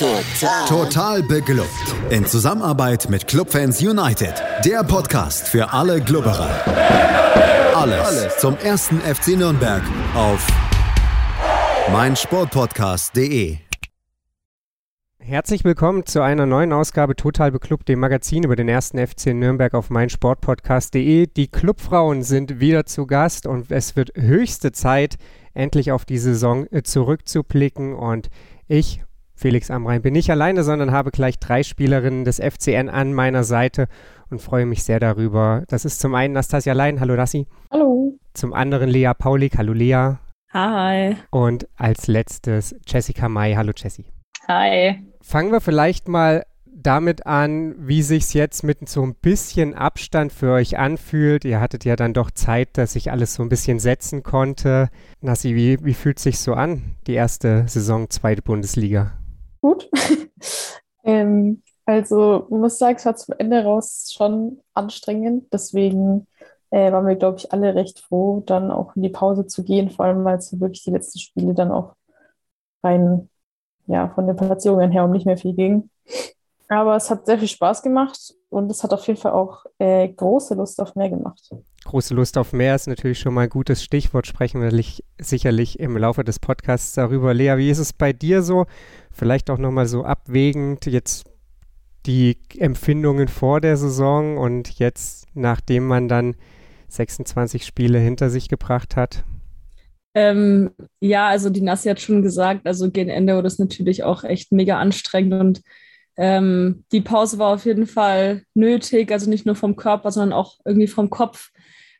Total. Total beglückt. In Zusammenarbeit mit Clubfans United. Der Podcast für alle Glubberer. Alles, Alles zum ersten FC Nürnberg auf meinsportpodcast.de. Herzlich willkommen zu einer neuen Ausgabe Total Beklubbt, dem Magazin über den ersten FC Nürnberg auf meinsportpodcast.de. Die Clubfrauen sind wieder zu Gast und es wird höchste Zeit, endlich auf die Saison äh, zurückzublicken. Und ich Felix Amrein bin nicht alleine, sondern habe gleich drei Spielerinnen des FCN an meiner Seite und freue mich sehr darüber. Das ist zum einen Nastasia Lein. Hallo Nassi. Hallo. Zum anderen Lea Paulik. Hallo Lea. Hi. Und als letztes Jessica May. Hallo Jessie. Hi. Fangen wir vielleicht mal damit an, wie sich jetzt mit so ein bisschen Abstand für euch anfühlt. Ihr hattet ja dann doch Zeit, dass sich alles so ein bisschen setzen konnte. Nassi, wie, wie fühlt es sich so an, die erste Saison, zweite Bundesliga? Gut. ähm, also, ich muss sagen, es war zum Ende raus schon anstrengend. Deswegen äh, waren wir, glaube ich, alle recht froh, dann auch in die Pause zu gehen, vor allem weil es wirklich die letzten Spiele dann auch rein ja, von den Platzierungen her um nicht mehr viel ging. Aber es hat sehr viel Spaß gemacht und es hat auf jeden Fall auch äh, große Lust auf mehr gemacht. Große Lust auf mehr ist natürlich schon mal ein gutes Stichwort. Sprechen wir sicherlich im Laufe des Podcasts darüber. Lea, wie ist es bei dir so? Vielleicht auch nochmal so abwägend jetzt die Empfindungen vor der Saison und jetzt, nachdem man dann 26 Spiele hinter sich gebracht hat? Ähm, ja, also die Nassi hat schon gesagt, also gegen Ende wurde es natürlich auch echt mega anstrengend und ähm, die Pause war auf jeden Fall nötig, also nicht nur vom Körper, sondern auch irgendwie vom Kopf,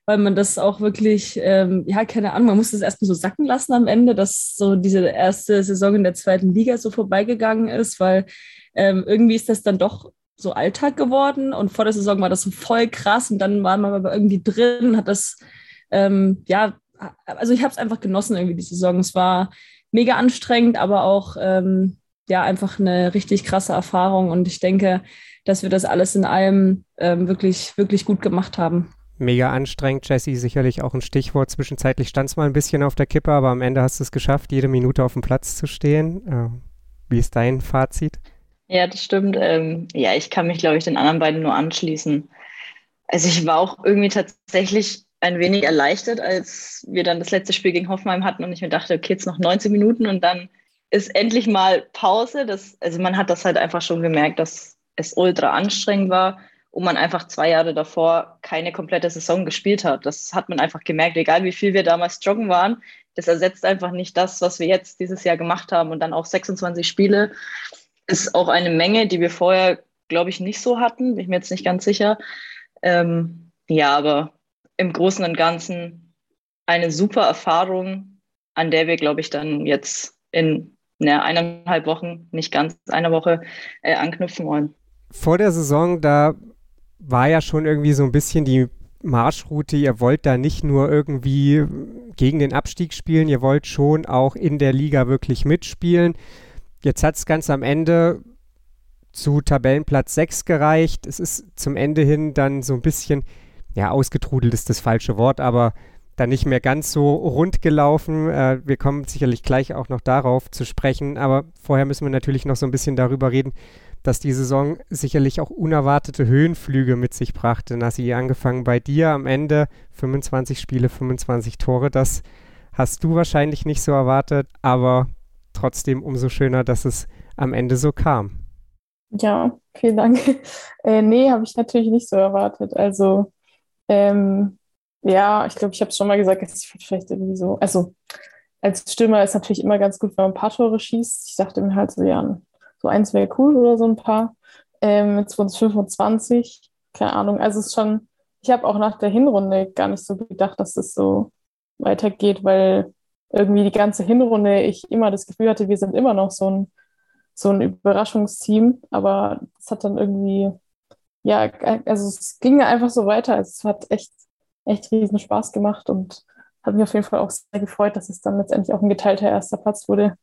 weil man das auch wirklich, ähm, ja, keine Ahnung, man muss das erstmal so sacken lassen am Ende, dass so diese erste Saison in der zweiten Liga so vorbeigegangen ist, weil ähm, irgendwie ist das dann doch so Alltag geworden und vor der Saison war das so voll krass und dann war man aber irgendwie drin, hat das, ähm, ja, also ich habe es einfach genossen irgendwie die Saison. Es war mega anstrengend, aber auch ähm, ja einfach eine richtig krasse Erfahrung und ich denke, dass wir das alles in allem ähm, wirklich, wirklich gut gemacht haben mega anstrengend, Jesse, sicherlich auch ein Stichwort. Zwischenzeitlich stand es mal ein bisschen auf der Kippe, aber am Ende hast du es geschafft, jede Minute auf dem Platz zu stehen. Äh, wie ist dein Fazit? Ja, das stimmt. Ähm, ja, ich kann mich, glaube ich, den anderen beiden nur anschließen. Also ich war auch irgendwie tatsächlich ein wenig erleichtert, als wir dann das letzte Spiel gegen Hoffenheim hatten und ich mir dachte, okay, jetzt noch 19 Minuten und dann ist endlich mal Pause. Das, also man hat das halt einfach schon gemerkt, dass es ultra anstrengend war und man einfach zwei Jahre davor keine komplette Saison gespielt hat. Das hat man einfach gemerkt, egal wie viel wir damals joggen waren. Das ersetzt einfach nicht das, was wir jetzt dieses Jahr gemacht haben. Und dann auch 26 Spiele ist auch eine Menge, die wir vorher, glaube ich, nicht so hatten. Bin ich mir jetzt nicht ganz sicher. Ähm, ja, aber im Großen und Ganzen eine super Erfahrung, an der wir, glaube ich, dann jetzt in ne, eineinhalb Wochen, nicht ganz einer Woche, äh, anknüpfen wollen. Vor der Saison, da war ja schon irgendwie so ein bisschen die Marschroute, ihr wollt da nicht nur irgendwie gegen den Abstieg spielen, ihr wollt schon auch in der Liga wirklich mitspielen. Jetzt hat es ganz am Ende zu Tabellenplatz 6 gereicht. Es ist zum Ende hin dann so ein bisschen, ja, ausgetrudelt ist das falsche Wort, aber dann nicht mehr ganz so rund gelaufen. Äh, wir kommen sicherlich gleich auch noch darauf zu sprechen, aber vorher müssen wir natürlich noch so ein bisschen darüber reden, dass die Saison sicherlich auch unerwartete Höhenflüge mit sich brachte. Nassi, angefangen bei dir am Ende 25 Spiele, 25 Tore. Das hast du wahrscheinlich nicht so erwartet, aber trotzdem umso schöner, dass es am Ende so kam. Ja, vielen Dank. Äh, nee, habe ich natürlich nicht so erwartet. Also, ähm, ja, ich glaube, ich habe es schon mal gesagt, es ist vielleicht irgendwie so. Also, als Stürmer ist natürlich immer ganz gut, wenn man ein paar Tore schießt. Ich dachte mir halt so, ja, so eins wäre cool oder so ein paar. Ähm, jetzt wurden es 25. Keine Ahnung. Also es ist schon, ich habe auch nach der Hinrunde gar nicht so gedacht, dass es so weitergeht, weil irgendwie die ganze Hinrunde ich immer das Gefühl hatte, wir sind immer noch so ein, so ein Überraschungsteam. Aber es hat dann irgendwie, ja, also es ging einfach so weiter. Also es hat echt, echt riesen Spaß gemacht und hat mich auf jeden Fall auch sehr gefreut, dass es dann letztendlich auch ein geteilter erster Platz wurde.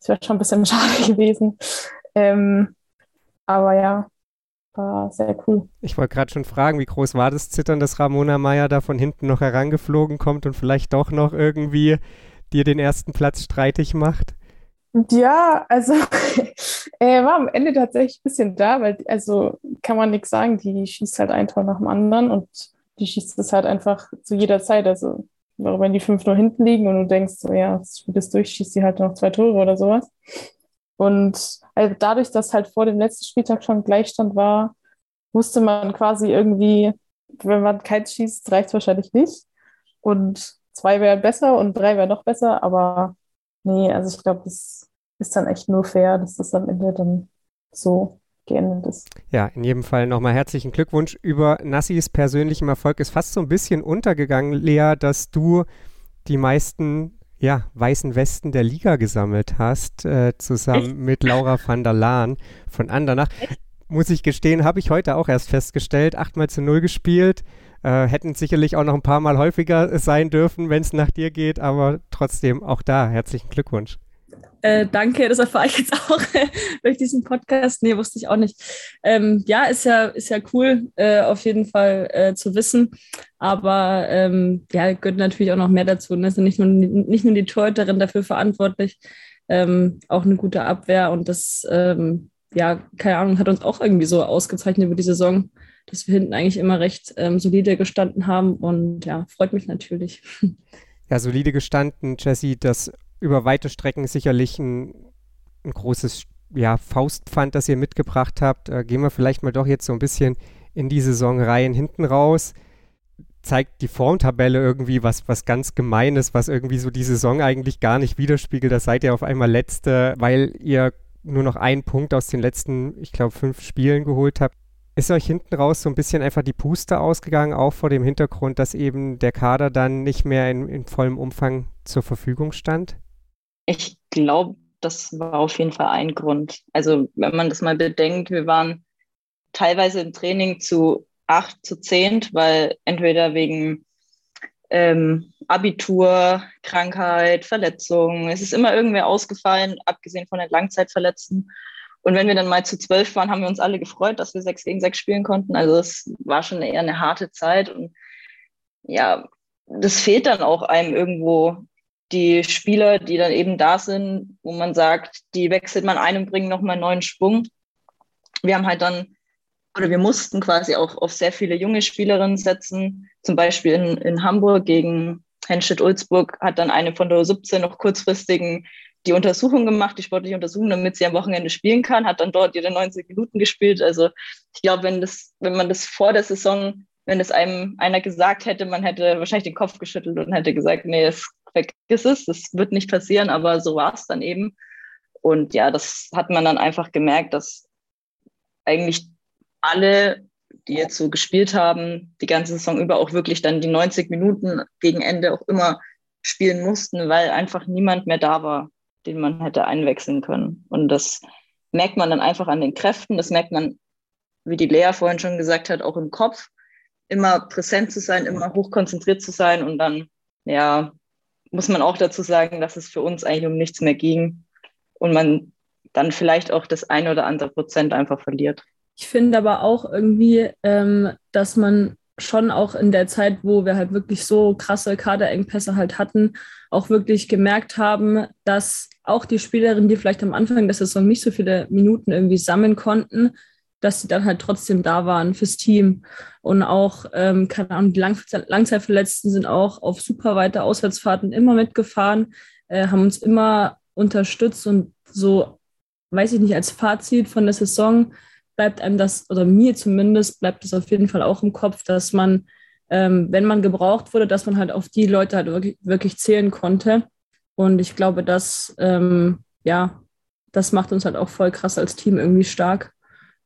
Das wäre schon ein bisschen schade gewesen. Ähm, aber ja, war sehr cool. Ich wollte gerade schon fragen, wie groß war das Zittern, dass Ramona Meyer da von hinten noch herangeflogen kommt und vielleicht doch noch irgendwie dir den ersten Platz streitig macht? Ja, also er war am Ende tatsächlich ein bisschen da, weil, also kann man nichts sagen, die schießt halt ein Tor nach dem anderen und die schießt es halt einfach zu jeder Zeit. Also wenn die 5-0 hinten liegen und du denkst, so, ja, das Spiel ist durch, schießt sie halt noch zwei Tore oder sowas. Und also dadurch, dass halt vor dem letzten Spieltag schon Gleichstand war, wusste man quasi irgendwie, wenn man keins schießt, reicht es wahrscheinlich nicht. Und zwei wären besser und drei wären noch besser, aber nee, also ich glaube, das ist dann echt nur fair, dass das am Ende dann so geendet ist. Ja, in jedem Fall nochmal herzlichen Glückwunsch. Über Nassis persönlichem Erfolg ist fast so ein bisschen untergegangen, Lea, dass du die meisten ja, weißen Westen der Liga gesammelt hast, äh, zusammen Echt? mit Laura van der Laan von Andernach. Echt? Muss ich gestehen, habe ich heute auch erst festgestellt. Achtmal zu null gespielt. Äh, hätten sicherlich auch noch ein paar Mal häufiger sein dürfen, wenn es nach dir geht, aber trotzdem auch da herzlichen Glückwunsch. Äh, danke, das erfahre ich jetzt auch durch diesen Podcast. Nee, wusste ich auch nicht. Ähm, ja, ist ja, ist ja cool, äh, auf jeden Fall äh, zu wissen. Aber ähm, ja, gehört natürlich auch noch mehr dazu. Ne? Sind nicht nur, nicht nur die Torhüterin dafür verantwortlich, ähm, auch eine gute Abwehr. Und das, ähm, ja, keine Ahnung, hat uns auch irgendwie so ausgezeichnet über die Saison, dass wir hinten eigentlich immer recht ähm, solide gestanden haben. Und ja, freut mich natürlich. Ja, solide gestanden, Jesse. Das über weite Strecken sicherlich ein, ein großes ja, Faustpfand, das ihr mitgebracht habt. Äh, gehen wir vielleicht mal doch jetzt so ein bisschen in die Saisonreihen hinten raus. Zeigt die Formtabelle irgendwie was, was ganz Gemeines, was irgendwie so die Saison eigentlich gar nicht widerspiegelt. Da seid ihr auf einmal Letzte, weil ihr nur noch einen Punkt aus den letzten, ich glaube, fünf Spielen geholt habt. Ist euch hinten raus so ein bisschen einfach die Puste ausgegangen, auch vor dem Hintergrund, dass eben der Kader dann nicht mehr in, in vollem Umfang zur Verfügung stand? Ich glaube, das war auf jeden Fall ein Grund. Also wenn man das mal bedenkt, wir waren teilweise im Training zu acht, zu zehn, weil entweder wegen ähm, Abitur, Krankheit, Verletzung, es ist immer irgendwer ausgefallen, abgesehen von den Langzeitverletzten. Und wenn wir dann mal zu zwölf waren, haben wir uns alle gefreut, dass wir sechs gegen sechs spielen konnten. Also es war schon eher eine harte Zeit. Und ja, das fehlt dann auch einem irgendwo die Spieler, die dann eben da sind, wo man sagt, die wechselt man ein und bringen nochmal einen neuen Schwung. Wir haben halt dann, oder wir mussten quasi auch auf sehr viele junge Spielerinnen setzen. Zum Beispiel in, in Hamburg gegen Henstedt-Ulzburg hat dann eine von der 17 noch kurzfristigen die Untersuchung gemacht, die sportliche Untersuchung, damit sie am Wochenende spielen kann, hat dann dort ihre 90 Minuten gespielt. Also ich glaube, wenn das, wenn man das vor der Saison, wenn es einem einer gesagt hätte, man hätte wahrscheinlich den Kopf geschüttelt und hätte gesagt, nee, es vergiss es, das wird nicht passieren, aber so war es dann eben. Und ja, das hat man dann einfach gemerkt, dass eigentlich alle, die jetzt so gespielt haben, die ganze Saison über auch wirklich dann die 90 Minuten gegen Ende auch immer spielen mussten, weil einfach niemand mehr da war, den man hätte einwechseln können. Und das merkt man dann einfach an den Kräften, das merkt man, wie die Lea vorhin schon gesagt hat, auch im Kopf, immer präsent zu sein, immer hochkonzentriert zu sein und dann, ja, muss man auch dazu sagen, dass es für uns eigentlich um nichts mehr ging und man dann vielleicht auch das ein oder andere Prozent einfach verliert. Ich finde aber auch irgendwie, ähm, dass man schon auch in der Zeit, wo wir halt wirklich so krasse Kaderengpässe halt hatten, auch wirklich gemerkt haben, dass auch die Spielerinnen, die vielleicht am Anfang der Saison nicht so viele Minuten irgendwie sammeln konnten, dass sie dann halt trotzdem da waren fürs Team. Und auch, ähm, keine Ahnung, die Lang Langzeitverletzten sind auch auf super weite Auswärtsfahrten immer mitgefahren, äh, haben uns immer unterstützt und so, weiß ich nicht, als Fazit von der Saison bleibt einem das, oder mir zumindest, bleibt es auf jeden Fall auch im Kopf, dass man, ähm, wenn man gebraucht wurde, dass man halt auf die Leute halt wirklich, wirklich zählen konnte. Und ich glaube, dass, ähm, ja, das macht uns halt auch voll krass als Team irgendwie stark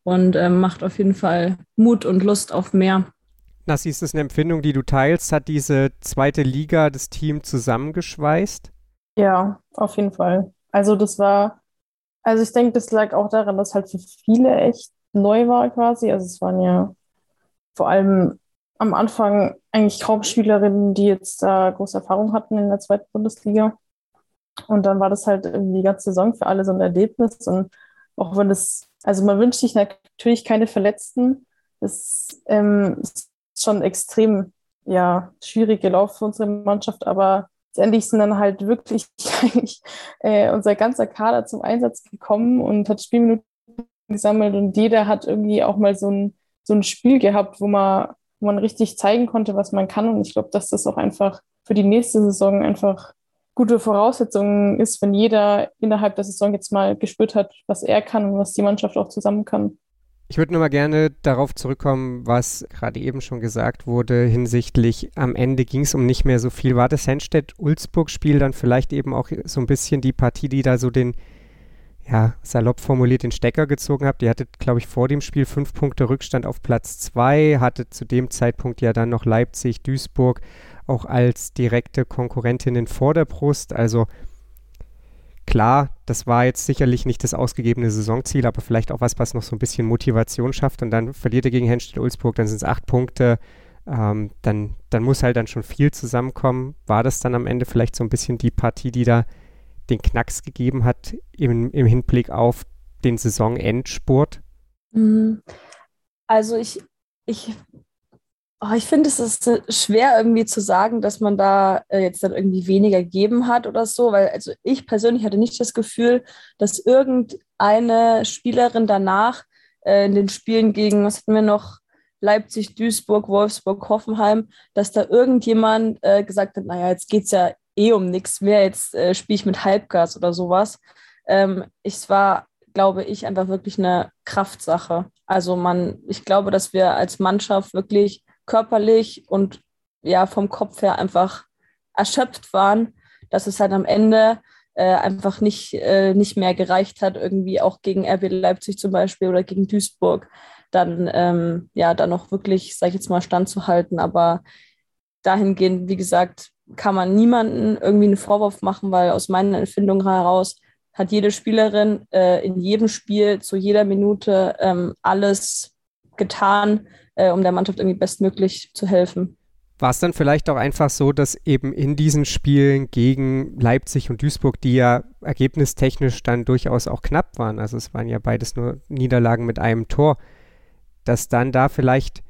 und ähm, macht auf jeden Fall Mut und Lust auf mehr. Nassi, ist das eine Empfindung, die du teilst? Hat diese zweite Liga das Team zusammengeschweißt? Ja, auf jeden Fall. Also das war, also ich denke, das lag auch daran, dass halt für viele echt neu war quasi. Also es waren ja vor allem am Anfang eigentlich kaum Spielerinnen, die jetzt da große Erfahrung hatten in der zweiten Bundesliga. Und dann war das halt irgendwie die ganze Saison für alle so ein Erlebnis. Und auch wenn es also man wünscht sich natürlich keine Verletzten. Das ähm, ist schon extrem ja, schwierig gelaufen für unsere Mannschaft, aber letztendlich sind dann halt wirklich eigentlich äh, unser ganzer Kader zum Einsatz gekommen und hat Spielminuten gesammelt und jeder hat irgendwie auch mal so ein, so ein Spiel gehabt, wo man, wo man richtig zeigen konnte, was man kann. Und ich glaube, dass das auch einfach für die nächste Saison einfach gute Voraussetzungen ist, wenn jeder innerhalb der Saison jetzt mal gespürt hat, was er kann und was die Mannschaft auch zusammen kann. Ich würde nur mal gerne darauf zurückkommen, was gerade eben schon gesagt wurde hinsichtlich am Ende ging es um nicht mehr so viel. War das Henstedt-Ulzburg-Spiel dann vielleicht eben auch so ein bisschen die Partie, die da so den, ja, salopp formuliert den Stecker gezogen hat? Ihr hattet, glaube ich, vor dem Spiel fünf Punkte Rückstand auf Platz zwei, hatte zu dem Zeitpunkt ja dann noch Leipzig, Duisburg auch als direkte Konkurrentinnen vor der Brust. Also Klar, das war jetzt sicherlich nicht das ausgegebene Saisonziel, aber vielleicht auch was, was noch so ein bisschen Motivation schafft. Und dann verliert er gegen Henstedt-Ulzburg, dann sind es acht Punkte. Ähm, dann, dann muss halt dann schon viel zusammenkommen. War das dann am Ende vielleicht so ein bisschen die Partie, die da den Knacks gegeben hat im, im Hinblick auf den Saisonendspurt? Mhm. Also ich, ich Oh, ich finde, es ist äh, schwer irgendwie zu sagen, dass man da äh, jetzt dann irgendwie weniger gegeben hat oder so, weil also ich persönlich hatte nicht das Gefühl, dass irgendeine Spielerin danach äh, in den Spielen gegen, was hatten wir noch, Leipzig, Duisburg, Wolfsburg, Hoffenheim, dass da irgendjemand äh, gesagt hat, naja, jetzt geht es ja eh um nichts mehr, jetzt äh, spiele ich mit Halbgas oder sowas. Ähm, es war, glaube ich, einfach wirklich eine Kraftsache. Also man, ich glaube, dass wir als Mannschaft wirklich körperlich und ja vom Kopf her einfach erschöpft waren, dass es halt am Ende äh, einfach nicht, äh, nicht mehr gereicht hat, irgendwie auch gegen RB Leipzig zum Beispiel oder gegen Duisburg, dann ähm, ja dann noch wirklich, sag ich jetzt mal, standzuhalten. Aber dahingehend, wie gesagt, kann man niemanden irgendwie einen Vorwurf machen, weil aus meiner Empfindung heraus hat jede Spielerin äh, in jedem Spiel zu jeder Minute ähm, alles getan, äh, um der Mannschaft irgendwie bestmöglich zu helfen. War es dann vielleicht auch einfach so, dass eben in diesen Spielen gegen Leipzig und Duisburg, die ja ergebnistechnisch dann durchaus auch knapp waren, also es waren ja beides nur Niederlagen mit einem Tor, dass dann da vielleicht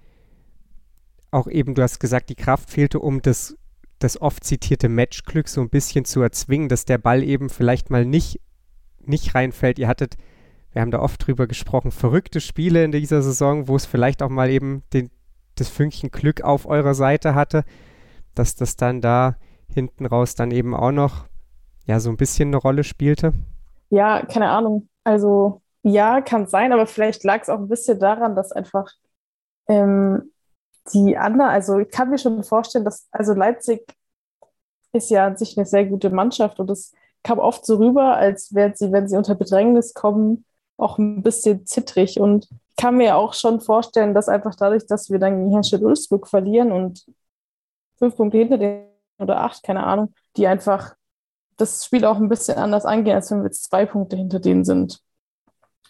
auch eben, du hast gesagt, die Kraft fehlte, um das, das oft zitierte Matchglück so ein bisschen zu erzwingen, dass der Ball eben vielleicht mal nicht, nicht reinfällt. Ihr hattet wir haben da oft drüber gesprochen, verrückte Spiele in dieser Saison, wo es vielleicht auch mal eben den, das Fünkchen Glück auf eurer Seite hatte, dass das dann da hinten raus dann eben auch noch ja so ein bisschen eine Rolle spielte? Ja, keine Ahnung. Also ja, kann sein, aber vielleicht lag es auch ein bisschen daran, dass einfach ähm, die anderen, also ich kann mir schon vorstellen, dass, also Leipzig ist ja an sich eine sehr gute Mannschaft und es kam oft so rüber, als wären sie, wenn sie unter Bedrängnis kommen, auch ein bisschen zittrig und kann mir auch schon vorstellen, dass einfach dadurch, dass wir dann gegen Herstedt Ulzburg verlieren und fünf Punkte hinter den oder acht, keine Ahnung, die einfach das Spiel auch ein bisschen anders angehen, als wenn wir jetzt zwei Punkte hinter denen sind.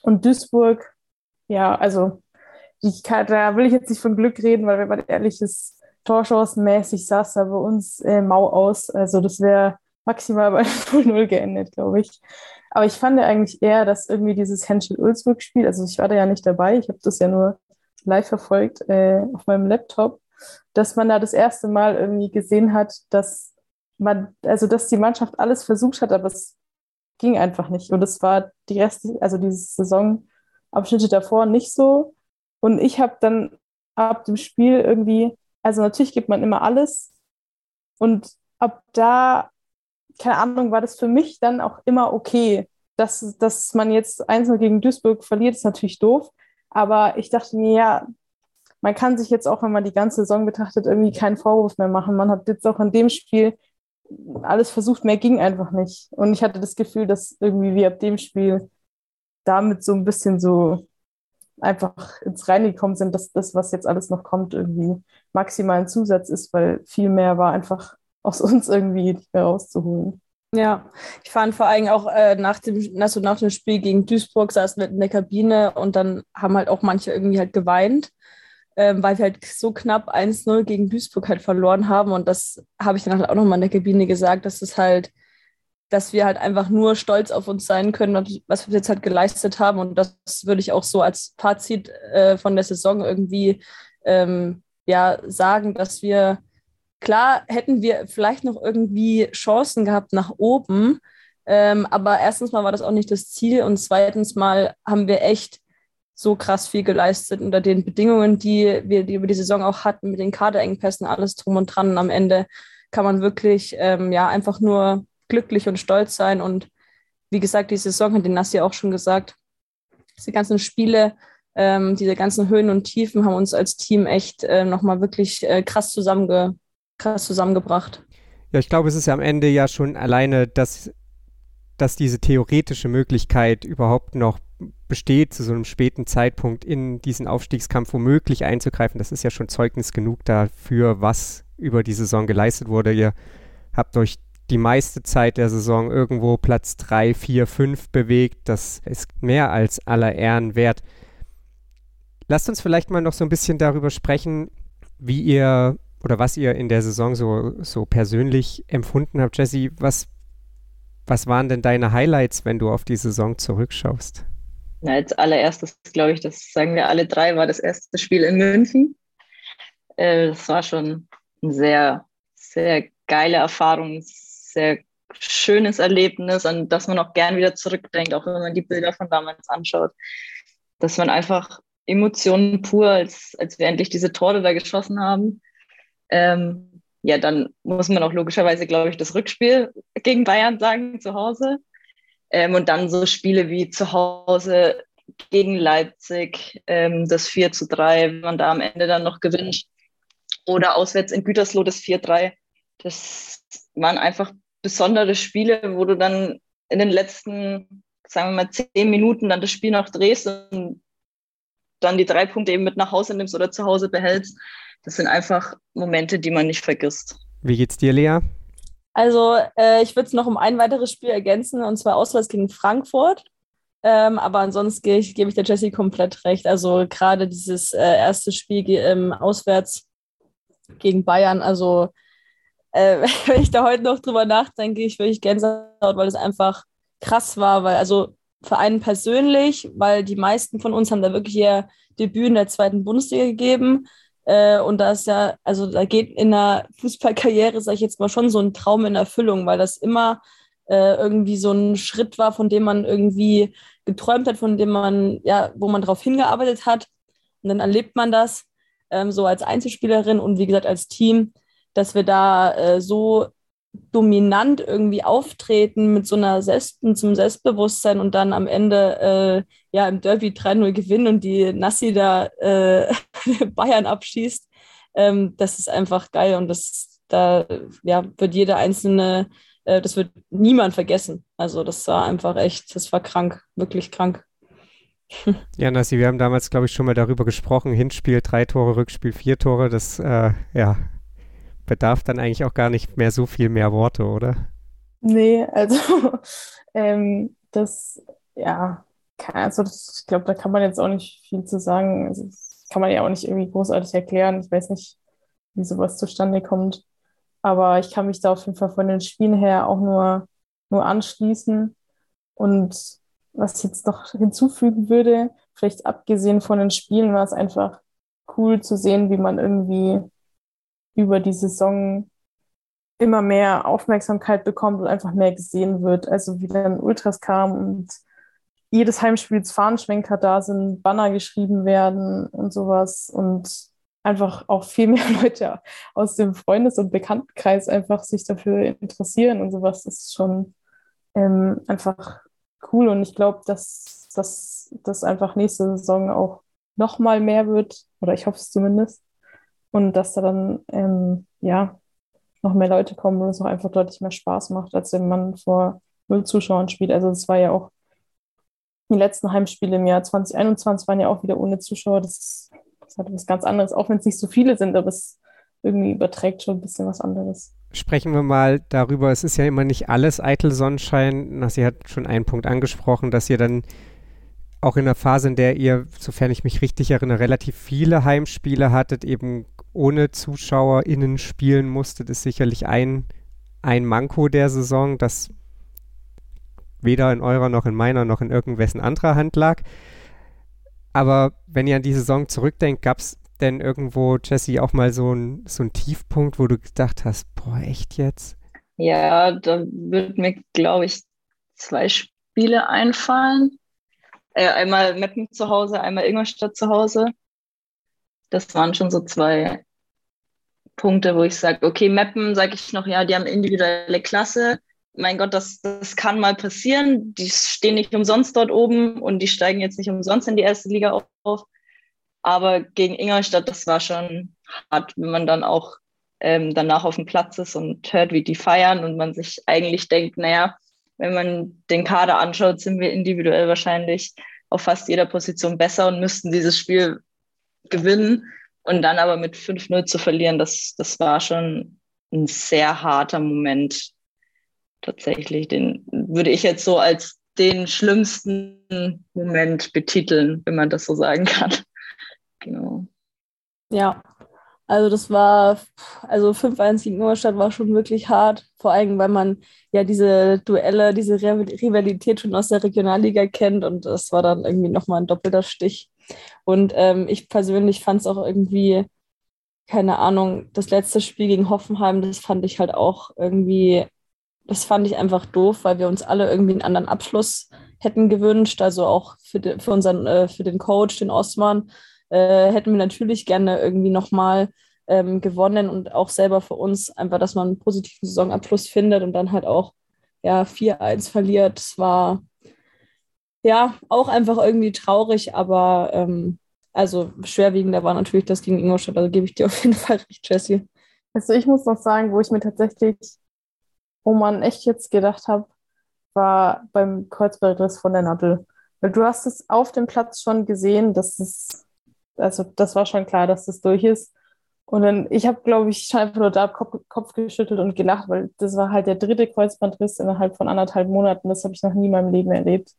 Und Duisburg, ja, also ich kann, da will ich jetzt nicht von Glück reden, weil wenn man ehrlich ist, torchancenmäßig es da bei uns äh, mau aus. Also das wäre maximal bei 0-0 geendet, glaube ich. Aber ich fand ja eigentlich eher, dass irgendwie dieses Henschel-Ulzburg-Spiel, also ich war da ja nicht dabei, ich habe das ja nur live verfolgt äh, auf meinem Laptop, dass man da das erste Mal irgendwie gesehen hat, dass man, also dass die Mannschaft alles versucht hat, aber es ging einfach nicht. Und es war die Rest, also diese Saisonabschnitte davor nicht so. Und ich habe dann ab dem Spiel irgendwie, also natürlich gibt man immer alles. Und ab da keine Ahnung, war das für mich dann auch immer okay. Dass, dass man jetzt einzeln gegen Duisburg verliert, ist natürlich doof. Aber ich dachte mir, ja, man kann sich jetzt auch, wenn man die ganze Saison betrachtet, irgendwie keinen Vorwurf mehr machen. Man hat jetzt auch in dem Spiel alles versucht, mehr ging einfach nicht. Und ich hatte das Gefühl, dass irgendwie wir ab dem Spiel damit so ein bisschen so einfach ins Reine gekommen sind, dass das, was jetzt alles noch kommt, irgendwie maximal ein Zusatz ist, weil viel mehr war einfach aus uns irgendwie nicht mehr rauszuholen. Ja, ich fand vor allem auch äh, nach, dem, also nach dem Spiel gegen Duisburg saßen wir in der Kabine und dann haben halt auch manche irgendwie halt geweint, ähm, weil wir halt so knapp 1-0 gegen Duisburg halt verloren haben. Und das habe ich dann halt auch nochmal in der Kabine gesagt, dass es halt, dass wir halt einfach nur stolz auf uns sein können, was wir jetzt halt geleistet haben. Und das würde ich auch so als Fazit äh, von der Saison irgendwie ähm, ja, sagen, dass wir klar hätten wir vielleicht noch irgendwie Chancen gehabt nach oben, ähm, aber erstens mal war das auch nicht das Ziel und zweitens mal haben wir echt so krass viel geleistet unter den Bedingungen, die wir die über die Saison auch hatten, mit den Kaderengpässen, alles drum und dran. Und am Ende kann man wirklich ähm, ja einfach nur glücklich und stolz sein. Und wie gesagt, die Saison hat den Nassi auch schon gesagt, diese ganzen Spiele, ähm, diese ganzen Höhen und Tiefen haben uns als Team echt äh, nochmal wirklich äh, krass, zusammenge krass zusammengebracht. Ja, ich glaube, es ist ja am Ende ja schon alleine dass dass diese theoretische Möglichkeit überhaupt noch besteht, zu so einem späten Zeitpunkt in diesen Aufstiegskampf womöglich einzugreifen. Das ist ja schon Zeugnis genug dafür, was über die Saison geleistet wurde. Ihr habt euch die meiste Zeit der Saison irgendwo Platz 3, 4, 5 bewegt. Das ist mehr als aller Ehren wert. Lasst uns vielleicht mal noch so ein bisschen darüber sprechen, wie ihr oder was ihr in der Saison so, so persönlich empfunden habt. Jesse, was was waren denn deine Highlights, wenn du auf die Saison zurückschaust? Na, als allererstes, glaube ich, das sagen wir alle drei, war das erste Spiel in München. Äh, das war schon eine sehr, sehr geile Erfahrung, sehr schönes Erlebnis, an das man auch gern wieder zurückdenkt, auch wenn man die Bilder von damals anschaut. Dass man einfach Emotionen pur, als, als wir endlich diese Tore da geschossen haben. Ähm, ja, dann muss man auch logischerweise, glaube ich, das Rückspiel gegen Bayern sagen, zu Hause. Ähm, und dann so Spiele wie zu Hause gegen Leipzig, ähm, das 4 zu 3, wenn man da am Ende dann noch gewinnt. Oder auswärts in Gütersloh das 4-3. Das waren einfach besondere Spiele, wo du dann in den letzten, sagen wir mal, zehn Minuten dann das Spiel noch drehst und dann die drei Punkte eben mit nach Hause nimmst oder zu Hause behältst das sind einfach Momente, die man nicht vergisst. Wie geht's dir, Lea? Also, äh, ich würde es noch um ein weiteres Spiel ergänzen, und zwar auswärts gegen Frankfurt. Ähm, aber ansonsten gebe ich, geb ich der Jessie komplett recht. Also, gerade dieses äh, erste Spiel ähm, auswärts gegen Bayern, also, äh, wenn ich da heute noch drüber nachdenke, ich wirklich Gänsehaut, weil es einfach krass war, weil, also, für einen persönlich, weil die meisten von uns haben da wirklich ihr Debüt in der zweiten Bundesliga gegeben. Äh, und da ist ja, also da geht in der Fußballkarriere, sage ich jetzt mal, schon so ein Traum in Erfüllung, weil das immer äh, irgendwie so ein Schritt war, von dem man irgendwie geträumt hat, von dem man, ja, wo man darauf hingearbeitet hat. Und dann erlebt man das ähm, so als Einzelspielerin und wie gesagt als Team, dass wir da äh, so dominant irgendwie auftreten mit so einer Selbst zum Selbstbewusstsein und dann am Ende äh, ja im Derby 3-0 gewinnen und die Nassi da äh, Bayern abschießt. Ähm, das ist einfach geil und das da ja, wird jeder einzelne, äh, das wird niemand vergessen. Also das war einfach echt, das war krank, wirklich krank. Ja, Nassi, wir haben damals, glaube ich, schon mal darüber gesprochen. Hinspiel drei Tore, Rückspiel vier Tore. Das, äh, ja, bedarf dann eigentlich auch gar nicht mehr so viel mehr Worte, oder? Nee, also ähm, das, ja, also das, ich glaube, da kann man jetzt auch nicht viel zu sagen. Also, das kann man ja auch nicht irgendwie großartig erklären. Ich weiß nicht, wie sowas zustande kommt. Aber ich kann mich da auf jeden Fall von den Spielen her auch nur, nur anschließen. Und was ich jetzt noch hinzufügen würde, vielleicht abgesehen von den Spielen, war es einfach cool zu sehen, wie man irgendwie über die Saison immer mehr Aufmerksamkeit bekommt und einfach mehr gesehen wird. Also wie dann Ultras kam und jedes Heimspiel Fahnenschwenker da sind, Banner geschrieben werden und sowas und einfach auch viel mehr Leute aus dem Freundes- und Bekanntenkreis einfach sich dafür interessieren und sowas ist schon ähm, einfach cool und ich glaube, dass das einfach nächste Saison auch noch mal mehr wird oder ich hoffe es zumindest und dass da dann ähm, ja noch mehr Leute kommen und es auch einfach deutlich mehr Spaß macht, als wenn man vor null Zuschauern spielt. Also es war ja auch die letzten Heimspiele im Jahr 2021 waren ja auch wieder ohne Zuschauer. Das, das hat was ganz anderes, auch wenn es nicht so viele sind, aber es irgendwie überträgt schon ein bisschen was anderes. Sprechen wir mal darüber, es ist ja immer nicht alles eitel Sonnenschein. Sie hat schon einen Punkt angesprochen, dass ihr dann auch in der Phase, in der ihr, sofern ich mich richtig erinnere, relativ viele Heimspiele hattet, eben ohne ZuschauerInnen spielen musstet, ist sicherlich ein, ein Manko der Saison, das weder in eurer noch in meiner noch in irgendwessen anderer Hand lag. Aber wenn ihr an die Saison zurückdenkt, gab es denn irgendwo, Jesse, auch mal so ein, so ein Tiefpunkt, wo du gedacht hast, boah, echt jetzt? Ja, da würden mir, glaube ich, zwei Spiele einfallen. Äh, einmal Meppen zu Hause, einmal Ingolstadt zu Hause. Das waren schon so zwei Punkte, wo ich sage, okay, Meppen, sage ich noch, ja, die haben individuelle Klasse. Mein Gott, das, das kann mal passieren. Die stehen nicht umsonst dort oben und die steigen jetzt nicht umsonst in die erste Liga auf. Aber gegen Ingolstadt, das war schon hart, wenn man dann auch ähm, danach auf dem Platz ist und hört, wie die feiern und man sich eigentlich denkt, naja, wenn man den Kader anschaut, sind wir individuell wahrscheinlich auf fast jeder Position besser und müssten dieses Spiel gewinnen. Und dann aber mit 5-0 zu verlieren, das, das war schon ein sehr harter Moment. Tatsächlich, den würde ich jetzt so als den schlimmsten Moment betiteln, wenn man das so sagen kann. Genau. Ja, also das war, also 5-1 gegen Ingolstadt war schon wirklich hart, vor allem weil man ja diese Duelle, diese Rivalität schon aus der Regionalliga kennt und das war dann irgendwie nochmal ein doppelter Stich. Und ähm, ich persönlich fand es auch irgendwie, keine Ahnung, das letzte Spiel gegen Hoffenheim, das fand ich halt auch irgendwie, das fand ich einfach doof, weil wir uns alle irgendwie einen anderen Abschluss hätten gewünscht, also auch für, für unseren, äh, für den Coach, den Osman, äh, hätten wir natürlich gerne irgendwie nochmal ähm, gewonnen und auch selber für uns einfach, dass man einen positiven Saisonabschluss findet und dann halt auch ja 4-1 verliert. Es war ja auch einfach irgendwie traurig, aber ähm, also schwerwiegender war natürlich das gegen Ingolstadt. Also gebe ich dir auf jeden Fall recht, Jesse. Also ich muss noch sagen, wo ich mir tatsächlich, wo man echt jetzt gedacht habe, war beim Kreuzbandriss von der Nadel. Weil du hast es auf dem Platz schon gesehen, dass es, also das war schon klar, dass es durch ist. Und dann, ich habe, glaube ich, einfach nur da Kopf, Kopf geschüttelt und gelacht, weil das war halt der dritte Kreuzbandriss innerhalb von anderthalb Monaten. Das habe ich noch nie in meinem Leben erlebt.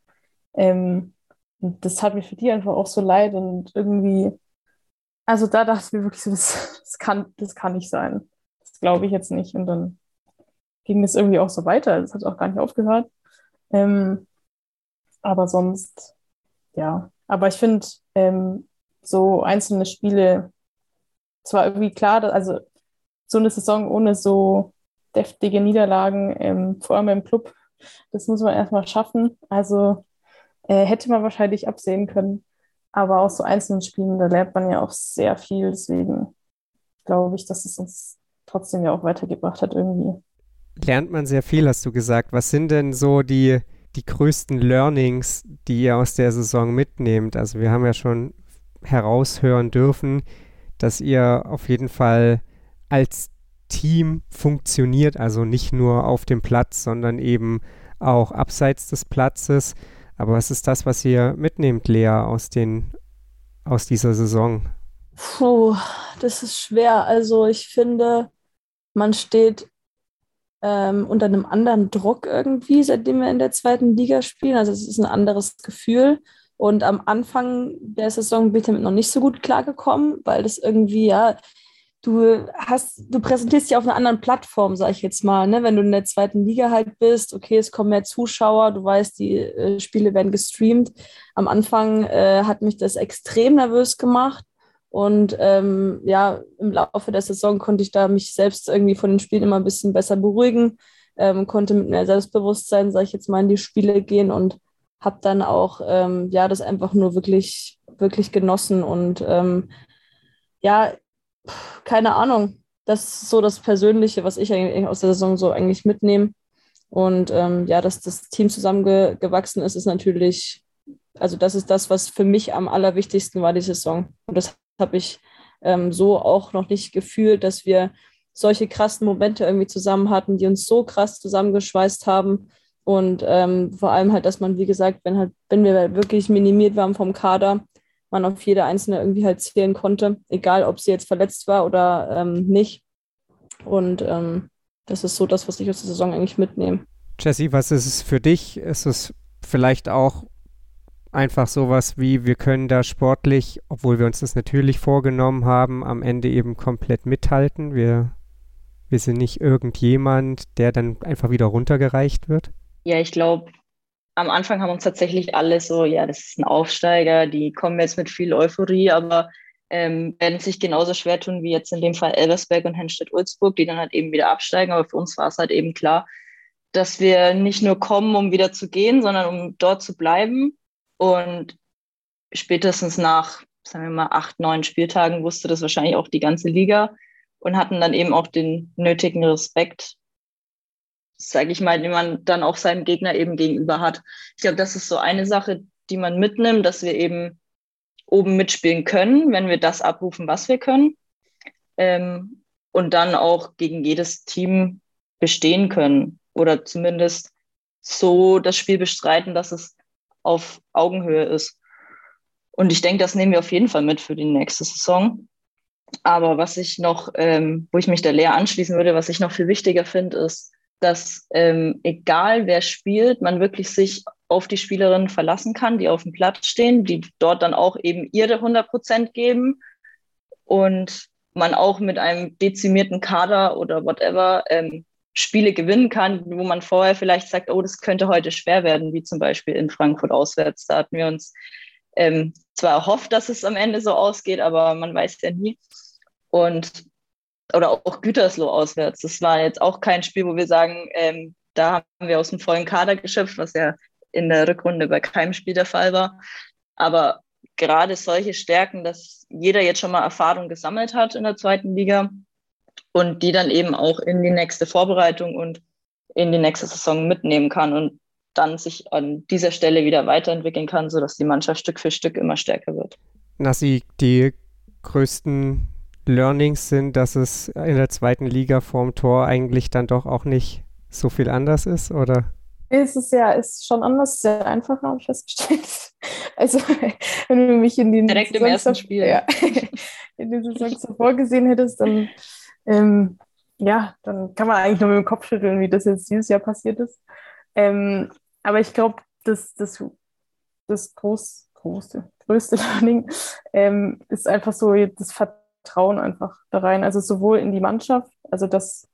Ähm, und das hat mir für die einfach auch so leid und irgendwie, also da dachte ich mir wirklich so, das, das kann, das kann nicht sein. Das glaube ich jetzt nicht. Und dann ging das irgendwie auch so weiter. Das hat auch gar nicht aufgehört. Ähm, aber sonst, ja. Aber ich finde, ähm, so einzelne Spiele, zwar irgendwie klar, also so eine Saison ohne so deftige Niederlagen, ähm, vor allem im Club, das muss man erstmal schaffen. Also äh, hätte man wahrscheinlich absehen können. Aber aus so einzelnen Spielen, da lernt man ja auch sehr viel. Deswegen glaube ich, dass es uns trotzdem ja auch weitergebracht hat irgendwie. Lernt man sehr viel, hast du gesagt. Was sind denn so die, die größten Learnings, die ihr aus der Saison mitnehmt? Also wir haben ja schon heraushören dürfen, dass ihr auf jeden Fall als Team funktioniert, also nicht nur auf dem Platz, sondern eben auch abseits des Platzes. Aber was ist das, was ihr mitnehmt, Lea, aus, den, aus dieser Saison? Puh, das ist schwer. Also ich finde, man steht ähm, unter einem anderen Druck irgendwie, seitdem wir in der zweiten Liga spielen. Also es ist ein anderes Gefühl. Und am Anfang der Saison bin ich damit noch nicht so gut klargekommen, weil das irgendwie, ja, du hast, du präsentierst dich auf einer anderen Plattform, sag ich jetzt mal, ne? Wenn du in der zweiten Liga halt bist, okay, es kommen mehr Zuschauer, du weißt, die äh, Spiele werden gestreamt. Am Anfang äh, hat mich das extrem nervös gemacht. Und ähm, ja, im Laufe der Saison konnte ich da mich selbst irgendwie von den Spielen immer ein bisschen besser beruhigen, ähm, konnte mit mehr Selbstbewusstsein, sag ich jetzt mal, in die Spiele gehen und habe dann auch ähm, ja das einfach nur wirklich wirklich genossen und ähm, ja keine Ahnung. Das ist so das Persönliche, was ich eigentlich aus der Saison so eigentlich mitnehme. Und ähm, ja, dass das Team zusammengewachsen ist, ist natürlich, also das ist das, was für mich am allerwichtigsten war, die Saison. Und das habe ich ähm, so auch noch nicht gefühlt, dass wir solche krassen Momente irgendwie zusammen hatten, die uns so krass zusammengeschweißt haben. Und ähm, vor allem halt, dass man, wie gesagt, wenn halt, wenn wir wirklich minimiert waren vom Kader, man auf jede einzelne irgendwie halt zählen konnte, egal ob sie jetzt verletzt war oder ähm, nicht. Und ähm, das ist so das, was ich aus der Saison eigentlich mitnehme. Jesse, was ist es für dich? Ist es vielleicht auch einfach sowas wie, wir können da sportlich, obwohl wir uns das natürlich vorgenommen haben, am Ende eben komplett mithalten? Wir, wir sind nicht irgendjemand, der dann einfach wieder runtergereicht wird? Ja, ich glaube, am Anfang haben uns tatsächlich alle so, ja, das ist ein Aufsteiger, die kommen jetzt mit viel Euphorie, aber ähm, werden sich genauso schwer tun wie jetzt in dem Fall Elversberg und Henstedt-Ulzburg, die dann halt eben wieder absteigen. Aber für uns war es halt eben klar, dass wir nicht nur kommen, um wieder zu gehen, sondern um dort zu bleiben. Und spätestens nach, sagen wir mal, acht, neun Spieltagen wusste das wahrscheinlich auch die ganze Liga und hatten dann eben auch den nötigen Respekt, sage ich mal, den man dann auch seinem Gegner eben gegenüber hat. Ich glaube, das ist so eine Sache, die man mitnimmt, dass wir eben oben mitspielen können, wenn wir das abrufen, was wir können. Ähm, und dann auch gegen jedes Team bestehen können oder zumindest so das Spiel bestreiten, dass es auf Augenhöhe ist. Und ich denke, das nehmen wir auf jeden Fall mit für die nächste Saison. Aber was ich noch, ähm, wo ich mich der Lehre anschließen würde, was ich noch viel wichtiger finde, ist, dass ähm, egal wer spielt, man wirklich sich auf die Spielerinnen verlassen kann, die auf dem Platz stehen, die dort dann auch eben ihre 100 Prozent geben und man auch mit einem dezimierten Kader oder whatever ähm, Spiele gewinnen kann, wo man vorher vielleicht sagt, oh, das könnte heute schwer werden, wie zum Beispiel in Frankfurt auswärts. Da hatten wir uns ähm, zwar erhofft, dass es am Ende so ausgeht, aber man weiß ja nie. Und oder auch Gütersloh auswärts. Das war jetzt auch kein Spiel, wo wir sagen, ähm, da haben wir aus dem vollen Kader geschöpft, was ja in der Rückrunde bei keinem Spiel der Fall war. Aber gerade solche Stärken, dass jeder jetzt schon mal Erfahrung gesammelt hat in der zweiten Liga und die dann eben auch in die nächste Vorbereitung und in die nächste Saison mitnehmen kann und dann sich an dieser Stelle wieder weiterentwickeln kann, sodass die Mannschaft Stück für Stück immer stärker wird. Nassi, die größten Learnings sind, dass es in der zweiten Liga vorm Tor eigentlich dann doch auch nicht so viel anders ist, oder? Es ist ja ist schon anders, sehr einfacher, habe ich festgestellt. Also, wenn du mich in den direkt im ersten Spiel ja, in den Saison zuvor gesehen hättest, dann ähm, ja, dann kann man eigentlich nur mit dem Kopf schütteln, wie das jetzt dieses Jahr passiert ist. Ähm, aber ich glaube, das, das, das groß, große, größte Learning ähm, ist einfach so das Vertrauen einfach da rein. Also sowohl in die Mannschaft, also dass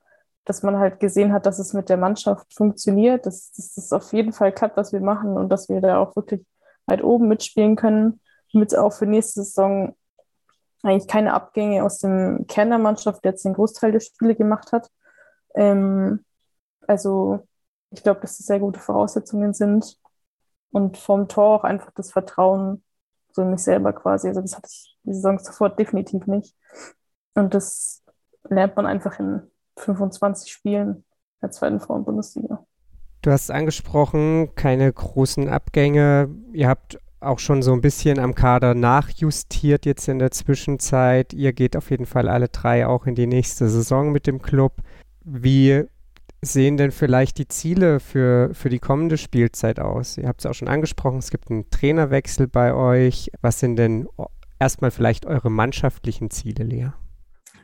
dass man halt gesehen hat, dass es mit der Mannschaft funktioniert, dass, dass es auf jeden Fall klappt, was wir machen und dass wir da auch wirklich halt oben mitspielen können, damit auch für nächste Saison eigentlich keine Abgänge aus dem Kern der Mannschaft jetzt den Großteil der Spiele gemacht hat. Ähm, also ich glaube, dass das sehr gute Voraussetzungen sind und vom Tor auch einfach das Vertrauen so mich selber quasi. Also das hatte ich die Saison zuvor definitiv nicht. Und das lernt man einfach in 25 Spielen der zweiten Frauen-Bundesliga. Du hast angesprochen, keine großen Abgänge. Ihr habt auch schon so ein bisschen am Kader nachjustiert jetzt in der Zwischenzeit. Ihr geht auf jeden Fall alle drei auch in die nächste Saison mit dem Club. Wie sehen denn vielleicht die Ziele für, für die kommende Spielzeit aus? Ihr habt es auch schon angesprochen, es gibt einen Trainerwechsel bei euch. Was sind denn erstmal vielleicht eure mannschaftlichen Ziele, Lea?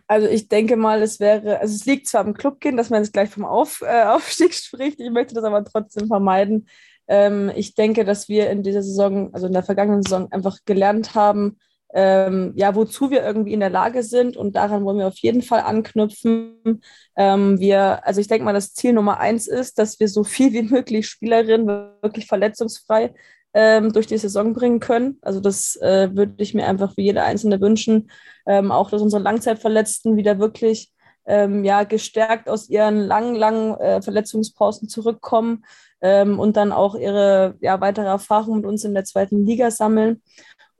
Also ich denke mal, es wäre, also es liegt zwar am Club gehen, dass man jetzt gleich vom Auf, äh, Aufstieg spricht, ich möchte das aber trotzdem vermeiden. Ähm, ich denke, dass wir in dieser Saison, also in der vergangenen Saison, einfach gelernt haben, ähm, ja, wozu wir irgendwie in der Lage sind und daran wollen wir auf jeden Fall anknüpfen. Ähm, wir, also ich denke mal, das Ziel Nummer eins ist, dass wir so viel wie möglich Spielerinnen wirklich verletzungsfrei ähm, durch die Saison bringen können. Also das äh, würde ich mir einfach für jede Einzelne wünschen. Ähm, auch, dass unsere Langzeitverletzten wieder wirklich ähm, ja, gestärkt aus ihren langen, langen äh, Verletzungspausen zurückkommen ähm, und dann auch ihre ja, weitere Erfahrung mit uns in der zweiten Liga sammeln.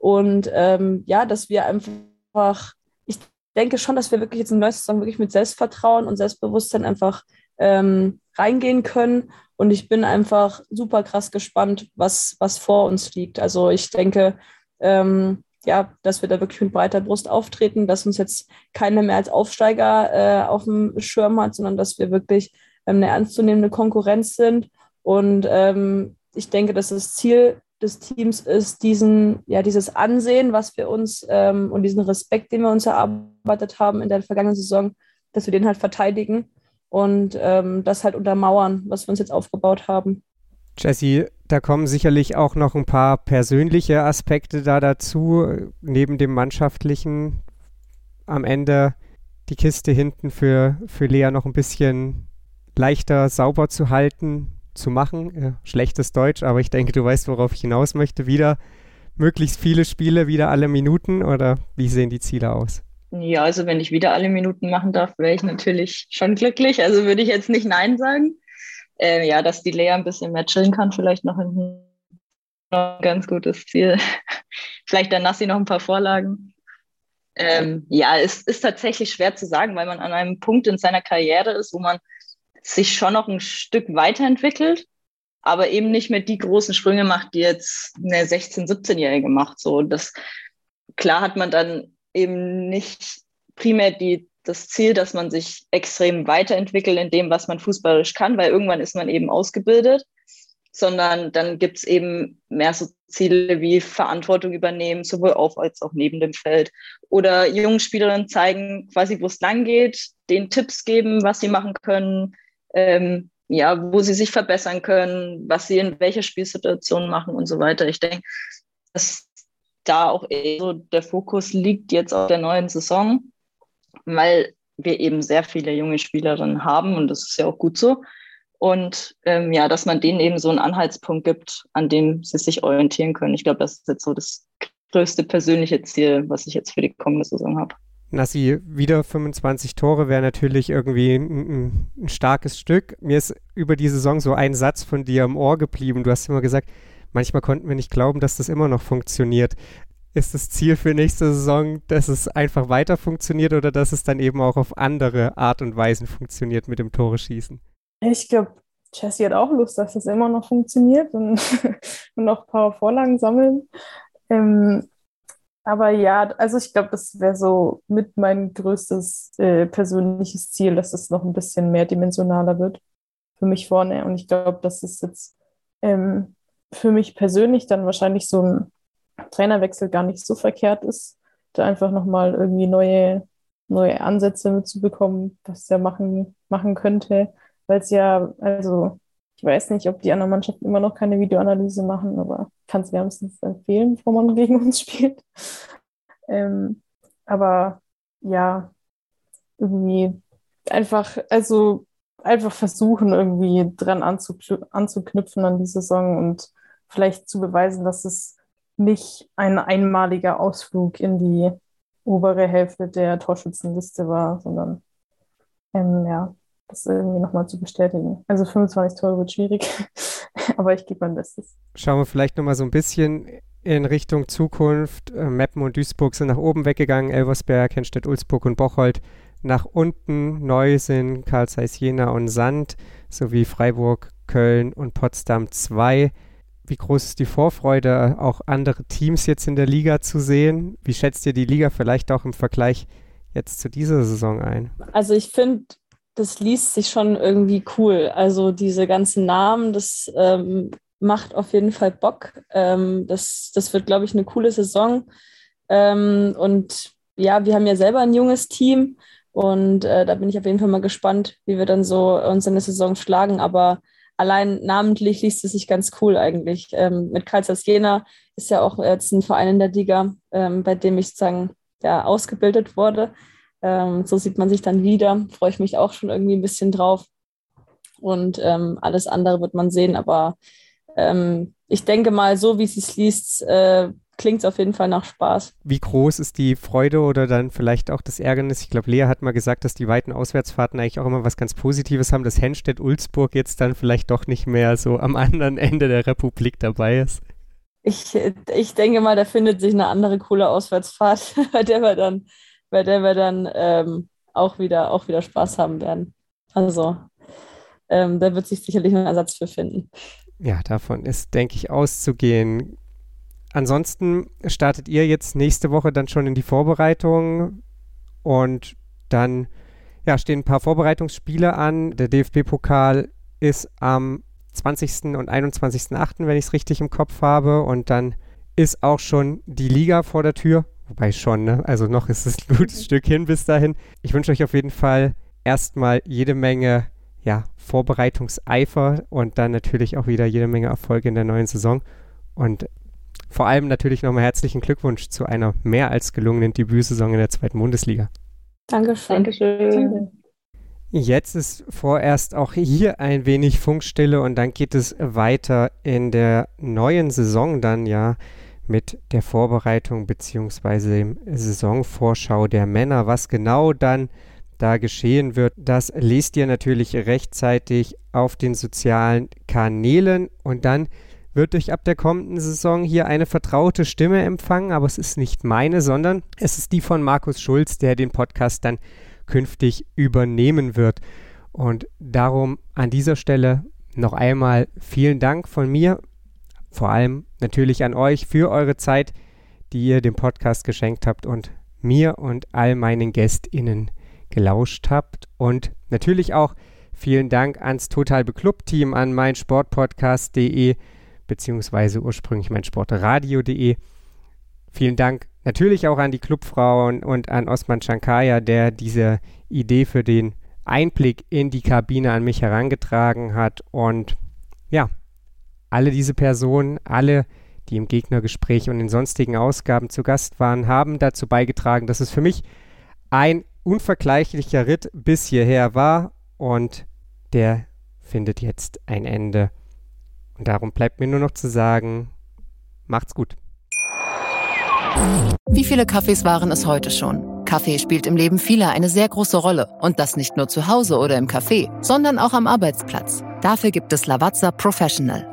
Und ähm, ja, dass wir einfach, ich denke schon, dass wir wirklich jetzt in der Saison wirklich mit Selbstvertrauen und Selbstbewusstsein einfach ähm, reingehen können und ich bin einfach super krass gespannt, was, was vor uns liegt. Also ich denke, ähm, ja, dass wir da wirklich mit breiter Brust auftreten, dass uns jetzt keiner mehr als Aufsteiger äh, auf dem Schirm hat, sondern dass wir wirklich ähm, eine ernstzunehmende Konkurrenz sind. Und ähm, ich denke, dass das Ziel des Teams ist, diesen, ja, dieses Ansehen, was wir uns ähm, und diesen Respekt, den wir uns erarbeitet haben in der vergangenen Saison, dass wir den halt verteidigen und ähm, das halt untermauern, was wir uns jetzt aufgebaut haben. Jesse, da kommen sicherlich auch noch ein paar persönliche Aspekte da dazu, neben dem mannschaftlichen. Am Ende die Kiste hinten für, für Lea noch ein bisschen leichter sauber zu halten, zu machen. Schlechtes Deutsch, aber ich denke, du weißt, worauf ich hinaus möchte. Wieder möglichst viele Spiele, wieder alle Minuten oder wie sehen die Ziele aus? Ja, also wenn ich wieder alle Minuten machen darf, wäre ich natürlich schon glücklich. Also würde ich jetzt nicht Nein sagen. Äh, ja, dass die Lea ein bisschen mehr chillen kann, vielleicht noch ein ganz gutes Ziel. vielleicht dann Nassi noch ein paar Vorlagen. Ähm, ja, es ist tatsächlich schwer zu sagen, weil man an einem Punkt in seiner Karriere ist, wo man sich schon noch ein Stück weiterentwickelt, aber eben nicht mehr die großen Sprünge macht, die jetzt eine 16-, 17-Jährige macht. So, das, klar hat man dann eben nicht primär die, das Ziel, dass man sich extrem weiterentwickelt in dem, was man fußballisch kann, weil irgendwann ist man eben ausgebildet, sondern dann gibt es eben mehr so Ziele wie Verantwortung übernehmen, sowohl auf als auch neben dem Feld. Oder jungen Spielerinnen zeigen quasi, wo es lang geht, den Tipps geben, was sie machen können, ähm, ja, wo sie sich verbessern können, was sie in welcher Spielsituation machen und so weiter. Ich denke, dass da auch eher so der Fokus liegt jetzt auf der neuen Saison, weil wir eben sehr viele junge Spielerinnen haben und das ist ja auch gut so. Und ähm, ja, dass man denen eben so einen Anhaltspunkt gibt, an dem sie sich orientieren können. Ich glaube, das ist jetzt so das größte persönliche Ziel, was ich jetzt für die kommende Saison habe. Nassi, wieder 25 Tore wäre natürlich irgendwie ein, ein, starkes Stück. Mir ist über die Saison so ein Satz von dir im Ohr geblieben. Du hast immer gesagt, manchmal konnten wir nicht glauben, dass das immer noch funktioniert. Ist das Ziel für nächste Saison, dass es einfach weiter funktioniert oder dass es dann eben auch auf andere Art und Weisen funktioniert mit dem Tore schießen? Ich glaube, Jessie hat auch Lust, dass es immer noch funktioniert und, und noch ein paar Vorlagen sammeln. Ähm, aber ja, also ich glaube, das wäre so mit mein größtes äh, persönliches Ziel, dass es noch ein bisschen mehrdimensionaler wird für mich vorne. Und ich glaube, dass es jetzt ähm, für mich persönlich dann wahrscheinlich so ein Trainerwechsel gar nicht so verkehrt ist, da einfach nochmal irgendwie neue, neue Ansätze mitzubekommen, was er machen, machen könnte. Weil es ja, also ich weiß nicht, ob die anderen Mannschaften immer noch keine Videoanalyse machen, aber kann es wärmstens empfehlen, bevor man gegen uns spielt. Ähm, aber ja, irgendwie einfach, also einfach versuchen, irgendwie dran anzuknüpfen an die Saison und vielleicht zu beweisen, dass es nicht ein einmaliger Ausflug in die obere Hälfte der Torschützenliste war, sondern ähm, ja, das irgendwie nochmal zu bestätigen. Also 25 Tore wird schwierig, aber ich gebe mein Bestes. Schauen wir vielleicht nochmal so ein bisschen in Richtung Zukunft. Äh, Meppen und Duisburg sind nach oben weggegangen, Elversberg, Henstedt, Ulzburg und Bocholt nach unten. Neu sind Karl Zeiss Jena und Sand sowie Freiburg, Köln und Potsdam 2. Wie groß ist die Vorfreude, auch andere Teams jetzt in der Liga zu sehen? Wie schätzt ihr die Liga vielleicht auch im Vergleich jetzt zu dieser Saison ein? Also ich finde, das liest sich schon irgendwie cool. Also diese ganzen Namen, das ähm, macht auf jeden Fall Bock. Ähm, das, das wird, glaube ich, eine coole Saison. Ähm, und ja, wir haben ja selber ein junges Team und äh, da bin ich auf jeden Fall mal gespannt, wie wir dann so uns in der Saison schlagen. Aber allein namentlich liest es sich ganz cool eigentlich. Ähm, mit Karlsruhe Jena ist ja auch jetzt ein Verein in der Liga, ähm, bei dem ich sozusagen ja, ausgebildet wurde. Ähm, so sieht man sich dann wieder. Freue ich mich auch schon irgendwie ein bisschen drauf. Und ähm, alles andere wird man sehen. Aber ähm, ich denke mal, so wie sie es liest, äh, klingt es auf jeden Fall nach Spaß. Wie groß ist die Freude oder dann vielleicht auch das Ärgernis? Ich glaube, Lea hat mal gesagt, dass die weiten Auswärtsfahrten eigentlich auch immer was ganz Positives haben, dass Henstedt-Ulzburg jetzt dann vielleicht doch nicht mehr so am anderen Ende der Republik dabei ist. Ich, ich denke mal, da findet sich eine andere coole Auswärtsfahrt, bei der wir dann bei der wir dann ähm, auch, wieder, auch wieder Spaß haben werden. Also ähm, da wird sich sicherlich ein Ersatz für finden. Ja, davon ist, denke ich, auszugehen. Ansonsten startet ihr jetzt nächste Woche dann schon in die Vorbereitung und dann ja, stehen ein paar Vorbereitungsspiele an. Der DFB-Pokal ist am 20. und 21.8., wenn ich es richtig im Kopf habe. Und dann ist auch schon die Liga vor der Tür. Wobei schon, ne? Also noch ist es ein gutes Stück hin bis dahin. Ich wünsche euch auf jeden Fall erstmal jede Menge ja, Vorbereitungseifer und dann natürlich auch wieder jede Menge Erfolge in der neuen Saison. Und vor allem natürlich nochmal herzlichen Glückwunsch zu einer mehr als gelungenen Debütsaison in der zweiten Bundesliga. Dankeschön. Dankeschön. Jetzt ist vorerst auch hier ein wenig Funkstille und dann geht es weiter in der neuen Saison dann ja mit der Vorbereitung bzw. dem Saisonvorschau der Männer. Was genau dann da geschehen wird, das lest ihr natürlich rechtzeitig auf den sozialen Kanälen und dann wird euch ab der kommenden Saison hier eine vertraute Stimme empfangen, aber es ist nicht meine, sondern es ist die von Markus Schulz, der den Podcast dann künftig übernehmen wird. Und darum an dieser Stelle noch einmal vielen Dank von mir, vor allem natürlich an euch für eure Zeit, die ihr dem Podcast geschenkt habt und mir und all meinen GästInnen gelauscht habt. Und natürlich auch vielen Dank ans Total Beklubbt Team, an meinsportpodcast.de beziehungsweise ursprünglich meinsportradio.de. Vielen Dank natürlich auch an die Clubfrauen und an Osman Shankaya, der diese Idee für den Einblick in die Kabine an mich herangetragen hat. Und ja, alle diese Personen, alle, die im Gegnergespräch und in sonstigen Ausgaben zu Gast waren, haben dazu beigetragen, dass es für mich ein unvergleichlicher Ritt bis hierher war und der findet jetzt ein Ende. Und darum bleibt mir nur noch zu sagen, macht's gut. Wie viele Kaffees waren es heute schon? Kaffee spielt im Leben vieler eine sehr große Rolle. Und das nicht nur zu Hause oder im Café, sondern auch am Arbeitsplatz. Dafür gibt es Lavazza Professional.